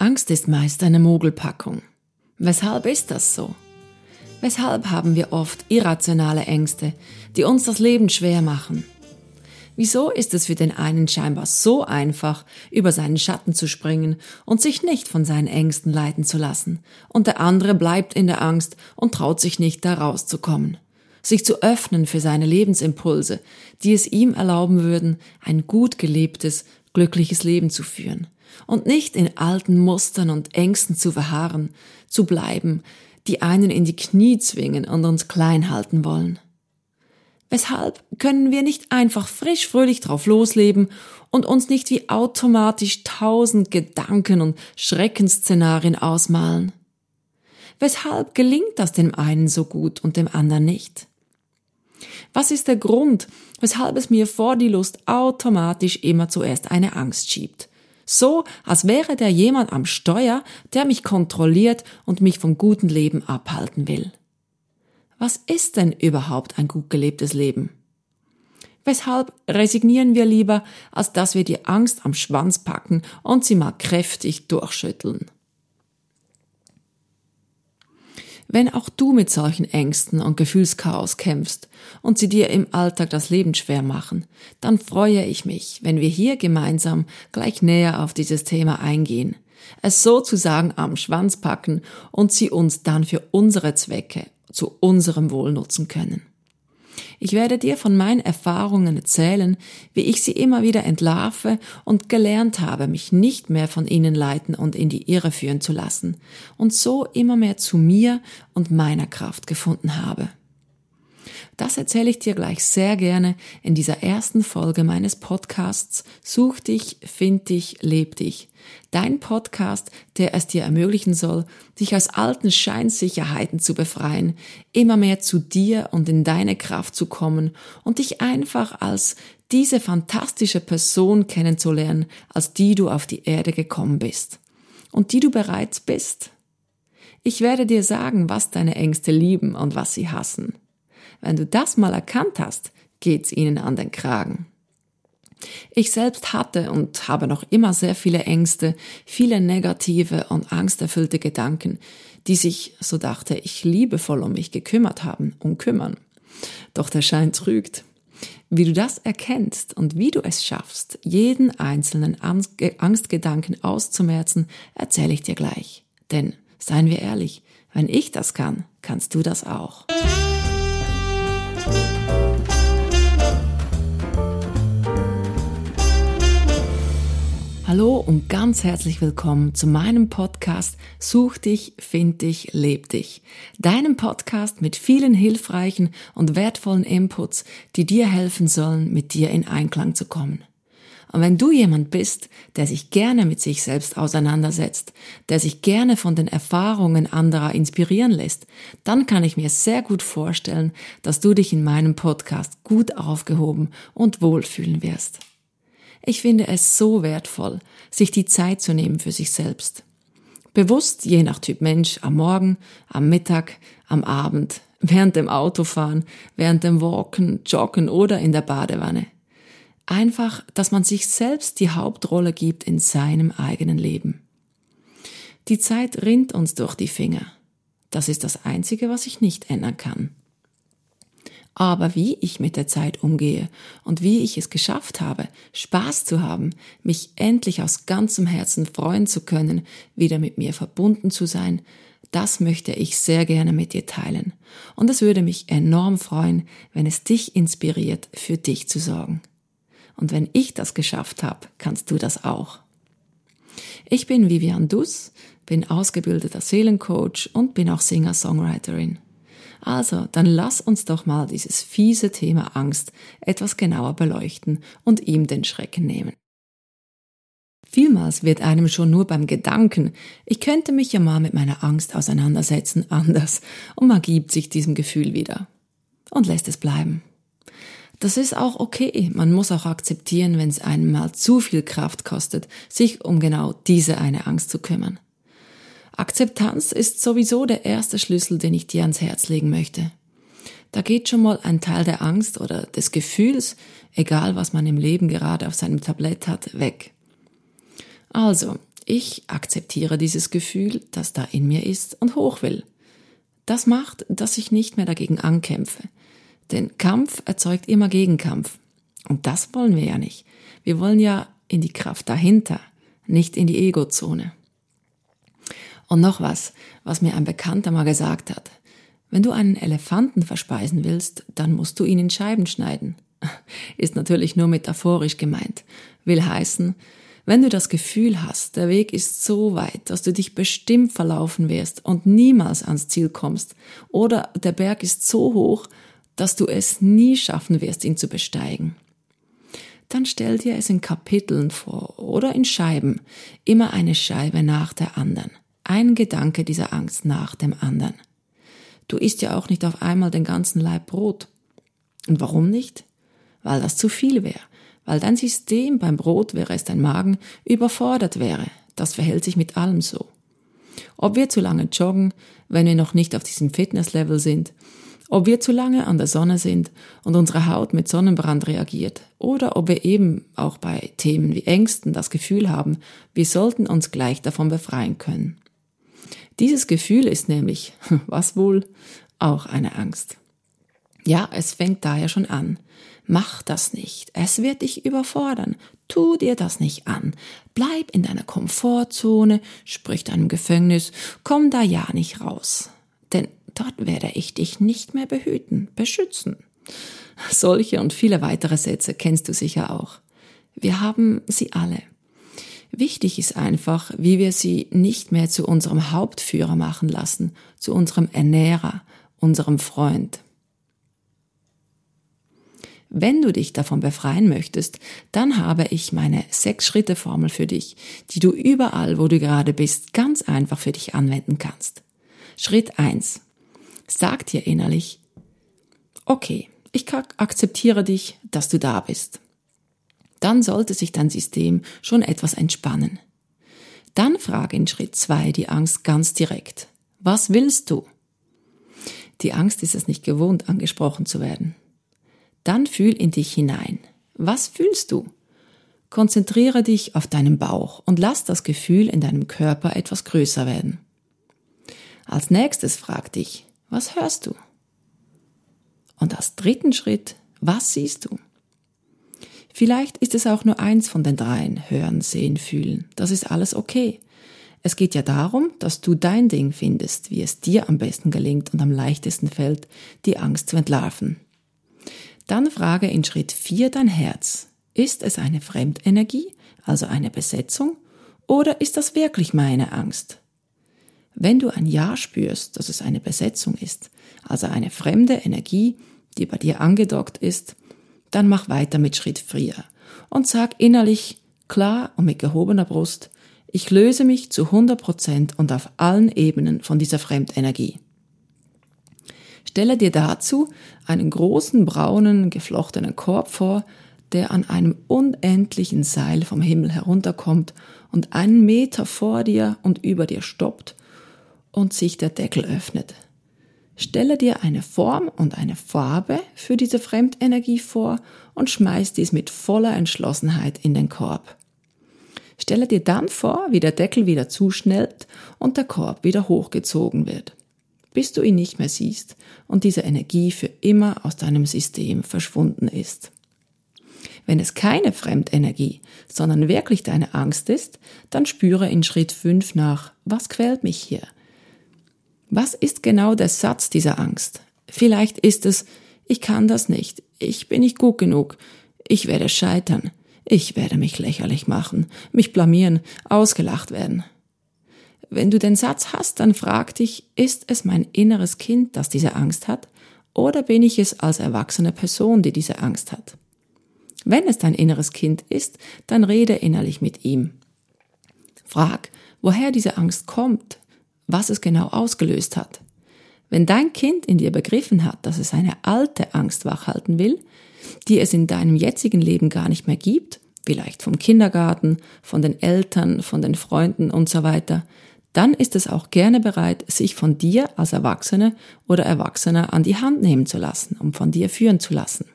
Angst ist meist eine Mogelpackung. Weshalb ist das so? Weshalb haben wir oft irrationale Ängste, die uns das Leben schwer machen? Wieso ist es für den einen scheinbar so einfach, über seinen Schatten zu springen und sich nicht von seinen Ängsten leiten zu lassen, und der andere bleibt in der Angst und traut sich nicht, da rauszukommen? Sich zu öffnen für seine Lebensimpulse, die es ihm erlauben würden, ein gut gelebtes, glückliches Leben zu führen und nicht in alten Mustern und Ängsten zu verharren, zu bleiben, die einen in die Knie zwingen und uns klein halten wollen. Weshalb können wir nicht einfach frisch fröhlich drauf losleben und uns nicht wie automatisch tausend Gedanken und Schreckensszenarien ausmalen? Weshalb gelingt das dem einen so gut und dem anderen nicht? Was ist der Grund, weshalb es mir vor die Lust automatisch immer zuerst eine Angst schiebt? So, als wäre der jemand am Steuer, der mich kontrolliert und mich vom guten Leben abhalten will. Was ist denn überhaupt ein gut gelebtes Leben? Weshalb resignieren wir lieber, als dass wir die Angst am Schwanz packen und sie mal kräftig durchschütteln? Wenn auch du mit solchen Ängsten und Gefühlschaos kämpfst und sie dir im Alltag das Leben schwer machen, dann freue ich mich, wenn wir hier gemeinsam gleich näher auf dieses Thema eingehen, es sozusagen am Schwanz packen und sie uns dann für unsere Zwecke zu unserem Wohl nutzen können. Ich werde dir von meinen Erfahrungen erzählen, wie ich sie immer wieder entlarve und gelernt habe, mich nicht mehr von ihnen leiten und in die Irre führen zu lassen und so immer mehr zu mir und meiner Kraft gefunden habe. Das erzähle ich dir gleich sehr gerne in dieser ersten Folge meines Podcasts Such dich, find dich, leb dich. Dein Podcast, der es dir ermöglichen soll, dich aus alten Scheinsicherheiten zu befreien, immer mehr zu dir und in deine Kraft zu kommen und dich einfach als diese fantastische Person kennenzulernen, als die du auf die Erde gekommen bist und die du bereits bist. Ich werde dir sagen, was deine Ängste lieben und was sie hassen. Wenn du das mal erkannt hast, geht's ihnen an den Kragen. Ich selbst hatte und habe noch immer sehr viele Ängste, viele negative und angsterfüllte Gedanken, die sich, so dachte ich, liebevoll um mich gekümmert haben und kümmern. Doch der Schein trügt. Wie du das erkennst und wie du es schaffst, jeden einzelnen Angstgedanken auszumerzen, erzähle ich dir gleich. Denn, seien wir ehrlich, wenn ich das kann, kannst du das auch. Hallo und ganz herzlich willkommen zu meinem Podcast Such dich, find dich, leb dich. Deinem Podcast mit vielen hilfreichen und wertvollen Inputs, die dir helfen sollen, mit dir in Einklang zu kommen. Und wenn du jemand bist, der sich gerne mit sich selbst auseinandersetzt, der sich gerne von den Erfahrungen anderer inspirieren lässt, dann kann ich mir sehr gut vorstellen, dass du dich in meinem Podcast gut aufgehoben und wohlfühlen wirst. Ich finde es so wertvoll, sich die Zeit zu nehmen für sich selbst. Bewusst, je nach Typ Mensch, am Morgen, am Mittag, am Abend, während dem Autofahren, während dem Walken, Joggen oder in der Badewanne. Einfach, dass man sich selbst die Hauptrolle gibt in seinem eigenen Leben. Die Zeit rinnt uns durch die Finger. Das ist das Einzige, was ich nicht ändern kann. Aber wie ich mit der Zeit umgehe und wie ich es geschafft habe, Spaß zu haben, mich endlich aus ganzem Herzen freuen zu können, wieder mit mir verbunden zu sein, das möchte ich sehr gerne mit dir teilen. Und es würde mich enorm freuen, wenn es dich inspiriert, für dich zu sorgen. Und wenn ich das geschafft habe, kannst du das auch. Ich bin Vivian Duss, bin ausgebildeter Seelencoach und bin auch Singer-Songwriterin. Also, dann lass uns doch mal dieses fiese Thema Angst etwas genauer beleuchten und ihm den Schrecken nehmen. Vielmals wird einem schon nur beim Gedanken, ich könnte mich ja mal mit meiner Angst auseinandersetzen, anders und man gibt sich diesem Gefühl wieder und lässt es bleiben. Das ist auch okay. Man muss auch akzeptieren, wenn es einem mal zu viel Kraft kostet, sich um genau diese eine Angst zu kümmern. Akzeptanz ist sowieso der erste Schlüssel, den ich dir ans Herz legen möchte. Da geht schon mal ein Teil der Angst oder des Gefühls, egal was man im Leben gerade auf seinem Tablett hat, weg. Also, Ich akzeptiere dieses Gefühl, das da in mir ist und hoch will. Das macht, dass ich nicht mehr dagegen ankämpfe. Denn Kampf erzeugt immer Gegenkampf. Und das wollen wir ja nicht. Wir wollen ja in die Kraft dahinter, nicht in die Ego-Zone. Und noch was, was mir ein Bekannter mal gesagt hat. Wenn du einen Elefanten verspeisen willst, dann musst du ihn in Scheiben schneiden. Ist natürlich nur metaphorisch gemeint. Will heißen, wenn du das Gefühl hast, der Weg ist so weit, dass du dich bestimmt verlaufen wirst und niemals ans Ziel kommst, oder der Berg ist so hoch, dass du es nie schaffen wirst, ihn zu besteigen, dann stell dir es in Kapiteln vor oder in Scheiben, immer eine Scheibe nach der anderen, ein Gedanke dieser Angst nach dem anderen. Du isst ja auch nicht auf einmal den ganzen Leib Brot. Und warum nicht? Weil das zu viel wäre, weil dein System beim Brot wäre es dein Magen überfordert wäre. Das verhält sich mit allem so. Ob wir zu lange joggen, wenn wir noch nicht auf diesem Fitnesslevel sind, ob wir zu lange an der Sonne sind und unsere Haut mit Sonnenbrand reagiert, oder ob wir eben auch bei Themen wie Ängsten das Gefühl haben, wir sollten uns gleich davon befreien können. Dieses Gefühl ist nämlich, was wohl, auch eine Angst. Ja, es fängt daher schon an. Mach das nicht. Es wird dich überfordern. Tu dir das nicht an. Bleib in deiner Komfortzone, sprich deinem Gefängnis, komm da ja nicht raus. Denn dort werde ich dich nicht mehr behüten, beschützen. Solche und viele weitere Sätze kennst du sicher auch. Wir haben sie alle. Wichtig ist einfach, wie wir sie nicht mehr zu unserem Hauptführer machen lassen, zu unserem Ernährer, unserem Freund. Wenn du dich davon befreien möchtest, dann habe ich meine Sechs-Schritte-Formel für dich, die du überall, wo du gerade bist, ganz einfach für dich anwenden kannst. Schritt eins: Sag dir innerlich, okay, ich akzeptiere dich, dass du da bist. Dann sollte sich dein System schon etwas entspannen. Dann frage in Schritt zwei die Angst ganz direkt. Was willst du? Die Angst ist es nicht gewohnt, angesprochen zu werden. Dann fühl in dich hinein. Was fühlst du? Konzentriere dich auf deinen Bauch und lass das Gefühl in deinem Körper etwas größer werden. Als nächstes frag dich, was hörst du? Und als dritten Schritt, was siehst du? Vielleicht ist es auch nur eins von den dreien, hören, sehen, fühlen. Das ist alles okay. Es geht ja darum, dass du dein Ding findest, wie es dir am besten gelingt und am leichtesten fällt, die Angst zu entlarven. Dann frage in Schritt 4 dein Herz. Ist es eine Fremdenergie, also eine Besetzung, oder ist das wirklich meine Angst? Wenn du ein Ja spürst, dass es eine Besetzung ist, also eine fremde Energie, die bei dir angedockt ist, dann mach weiter mit Schritt 4 und sag innerlich klar und mit gehobener Brust, ich löse mich zu 100 Prozent und auf allen Ebenen von dieser Fremdenergie. Stelle dir dazu einen großen braunen geflochtenen Korb vor, der an einem unendlichen Seil vom Himmel herunterkommt und einen Meter vor dir und über dir stoppt und sich der Deckel öffnet. Stelle dir eine Form und eine Farbe für diese Fremdenergie vor und schmeiß dies mit voller Entschlossenheit in den Korb. Stelle dir dann vor, wie der Deckel wieder zuschnellt und der Korb wieder hochgezogen wird bis du ihn nicht mehr siehst und diese Energie für immer aus deinem System verschwunden ist. Wenn es keine Fremdenergie, sondern wirklich deine Angst ist, dann spüre in Schritt 5 nach, was quält mich hier? Was ist genau der Satz dieser Angst? Vielleicht ist es, ich kann das nicht, ich bin nicht gut genug, ich werde scheitern, ich werde mich lächerlich machen, mich blamieren, ausgelacht werden. Wenn du den Satz hast, dann frag dich, ist es mein inneres Kind, das diese Angst hat, oder bin ich es als erwachsene Person, die diese Angst hat? Wenn es dein inneres Kind ist, dann rede innerlich mit ihm. Frag, woher diese Angst kommt, was es genau ausgelöst hat. Wenn dein Kind in dir begriffen hat, dass es eine alte Angst wachhalten will, die es in deinem jetzigen Leben gar nicht mehr gibt, vielleicht vom Kindergarten, von den Eltern, von den Freunden und so weiter, dann ist es auch gerne bereit, sich von dir als Erwachsene oder Erwachsener an die Hand nehmen zu lassen, um von dir führen zu lassen.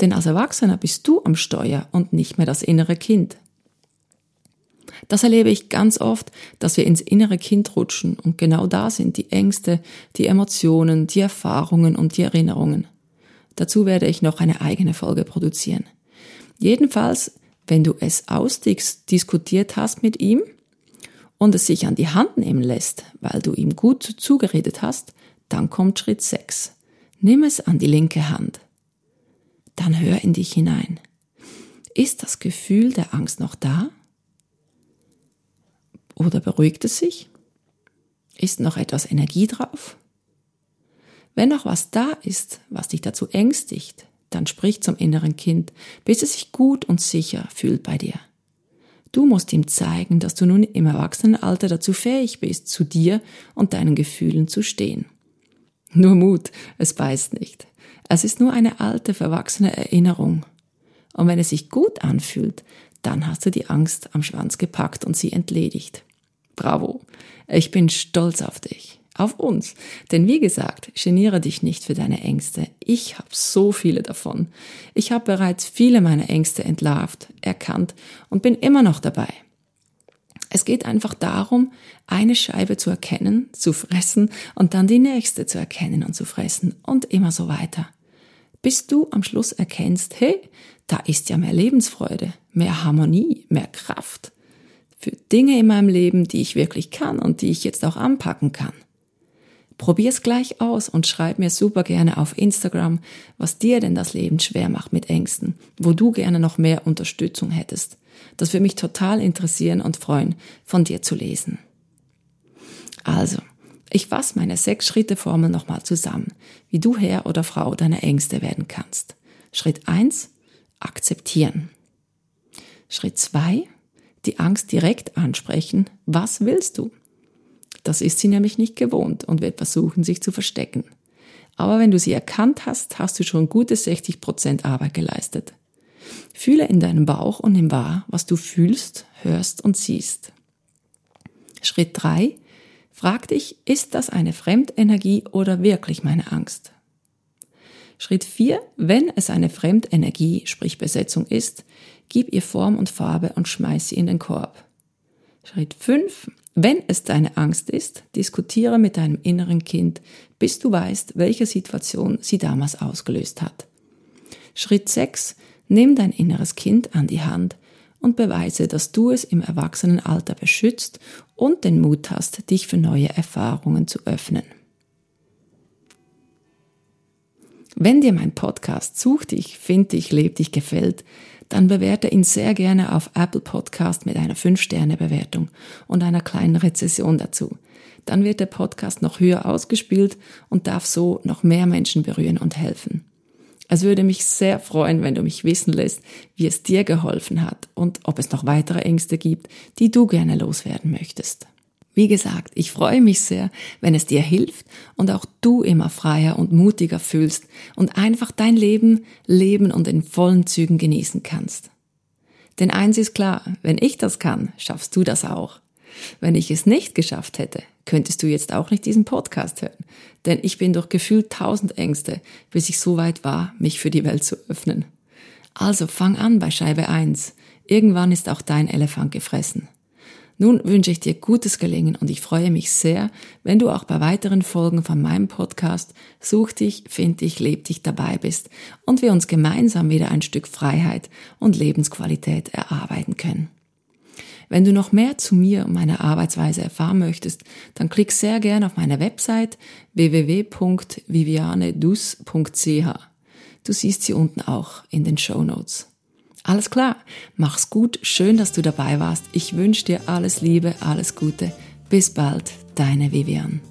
Denn als Erwachsener bist du am Steuer und nicht mehr das innere Kind. Das erlebe ich ganz oft, dass wir ins innere Kind rutschen und genau da sind die Ängste, die Emotionen, die Erfahrungen und die Erinnerungen. Dazu werde ich noch eine eigene Folge produzieren. Jedenfalls, wenn du es ausdiskutiert hast mit ihm und es sich an die Hand nehmen lässt, weil du ihm gut zugeredet hast, dann kommt Schritt 6. Nimm es an die linke Hand. Dann hör in dich hinein. Ist das Gefühl der Angst noch da? Oder beruhigt es sich? Ist noch etwas Energie drauf? Wenn noch was da ist, was dich dazu ängstigt, dann sprich zum inneren Kind, bis es sich gut und sicher fühlt bei dir. Du musst ihm zeigen, dass du nun im Erwachsenenalter dazu fähig bist, zu dir und deinen Gefühlen zu stehen. Nur Mut, es beißt nicht. Es ist nur eine alte, verwachsene Erinnerung. Und wenn es sich gut anfühlt, dann hast du die Angst am Schwanz gepackt und sie entledigt. Bravo. Ich bin stolz auf dich. Auf uns. Denn wie gesagt, geniere dich nicht für deine Ängste. Ich habe so viele davon. Ich habe bereits viele meiner Ängste entlarvt, erkannt und bin immer noch dabei. Es geht einfach darum, eine Scheibe zu erkennen, zu fressen und dann die nächste zu erkennen und zu fressen und immer so weiter. Bis du am Schluss erkennst, hey, da ist ja mehr Lebensfreude, mehr Harmonie, mehr Kraft für Dinge in meinem Leben, die ich wirklich kann und die ich jetzt auch anpacken kann. Probier's gleich aus und schreib mir super gerne auf Instagram, was dir denn das Leben schwer macht mit Ängsten, wo du gerne noch mehr Unterstützung hättest. Das würde mich total interessieren und freuen, von dir zu lesen. Also, ich fasse meine sechs Schritte Formel nochmal zusammen, wie du Herr oder Frau deiner Ängste werden kannst. Schritt eins: akzeptieren. Schritt zwei: die Angst direkt ansprechen. Was willst du? Das ist sie nämlich nicht gewohnt und wird versuchen, sich zu verstecken. Aber wenn du sie erkannt hast, hast du schon gute 60 Prozent Arbeit geleistet. Fühle in deinem Bauch und nimm wahr, was du fühlst, hörst und siehst. Schritt drei: Frag dich, ist das eine Fremdenergie oder wirklich meine Angst? Schritt vier: Wenn es eine Fremdenergie, sprich Besetzung ist, gib ihr Form und Farbe und schmeiß sie in den Korb. Schritt fünf: wenn es deine Angst ist, diskutiere mit deinem inneren Kind, bis du weißt, welche Situation sie damals ausgelöst hat. Schritt 6. Nimm dein inneres Kind an die Hand und beweise, dass du es im Erwachsenenalter beschützt und den Mut hast, dich für neue Erfahrungen zu öffnen. Wenn dir mein Podcast Such dich, find dich, leb dich gefällt, dann bewerte ihn sehr gerne auf Apple Podcast mit einer 5-Sterne-Bewertung und einer kleinen Rezession dazu. Dann wird der Podcast noch höher ausgespielt und darf so noch mehr Menschen berühren und helfen. Es würde mich sehr freuen, wenn du mich wissen lässt, wie es dir geholfen hat und ob es noch weitere Ängste gibt, die du gerne loswerden möchtest. Wie gesagt, ich freue mich sehr, wenn es dir hilft und auch du immer freier und mutiger fühlst und einfach dein Leben leben und in vollen Zügen genießen kannst. Denn eins ist klar, wenn ich das kann, schaffst du das auch. Wenn ich es nicht geschafft hätte, könntest du jetzt auch nicht diesen Podcast hören. Denn ich bin durch gefühlt tausend Ängste, bis ich so weit war, mich für die Welt zu öffnen. Also fang an bei Scheibe 1. Irgendwann ist auch dein Elefant gefressen. Nun wünsche ich dir gutes Gelingen und ich freue mich sehr, wenn du auch bei weiteren Folgen von meinem Podcast Such dich, find dich, leb dich dabei bist und wir uns gemeinsam wieder ein Stück Freiheit und Lebensqualität erarbeiten können. Wenn du noch mehr zu mir und meiner Arbeitsweise erfahren möchtest, dann klick sehr gern auf meine Website www.vivianedus.ch. Du siehst sie unten auch in den Show Notes. Alles klar, mach's gut, schön, dass du dabei warst. Ich wünsche dir alles Liebe, alles Gute. Bis bald, deine Vivian.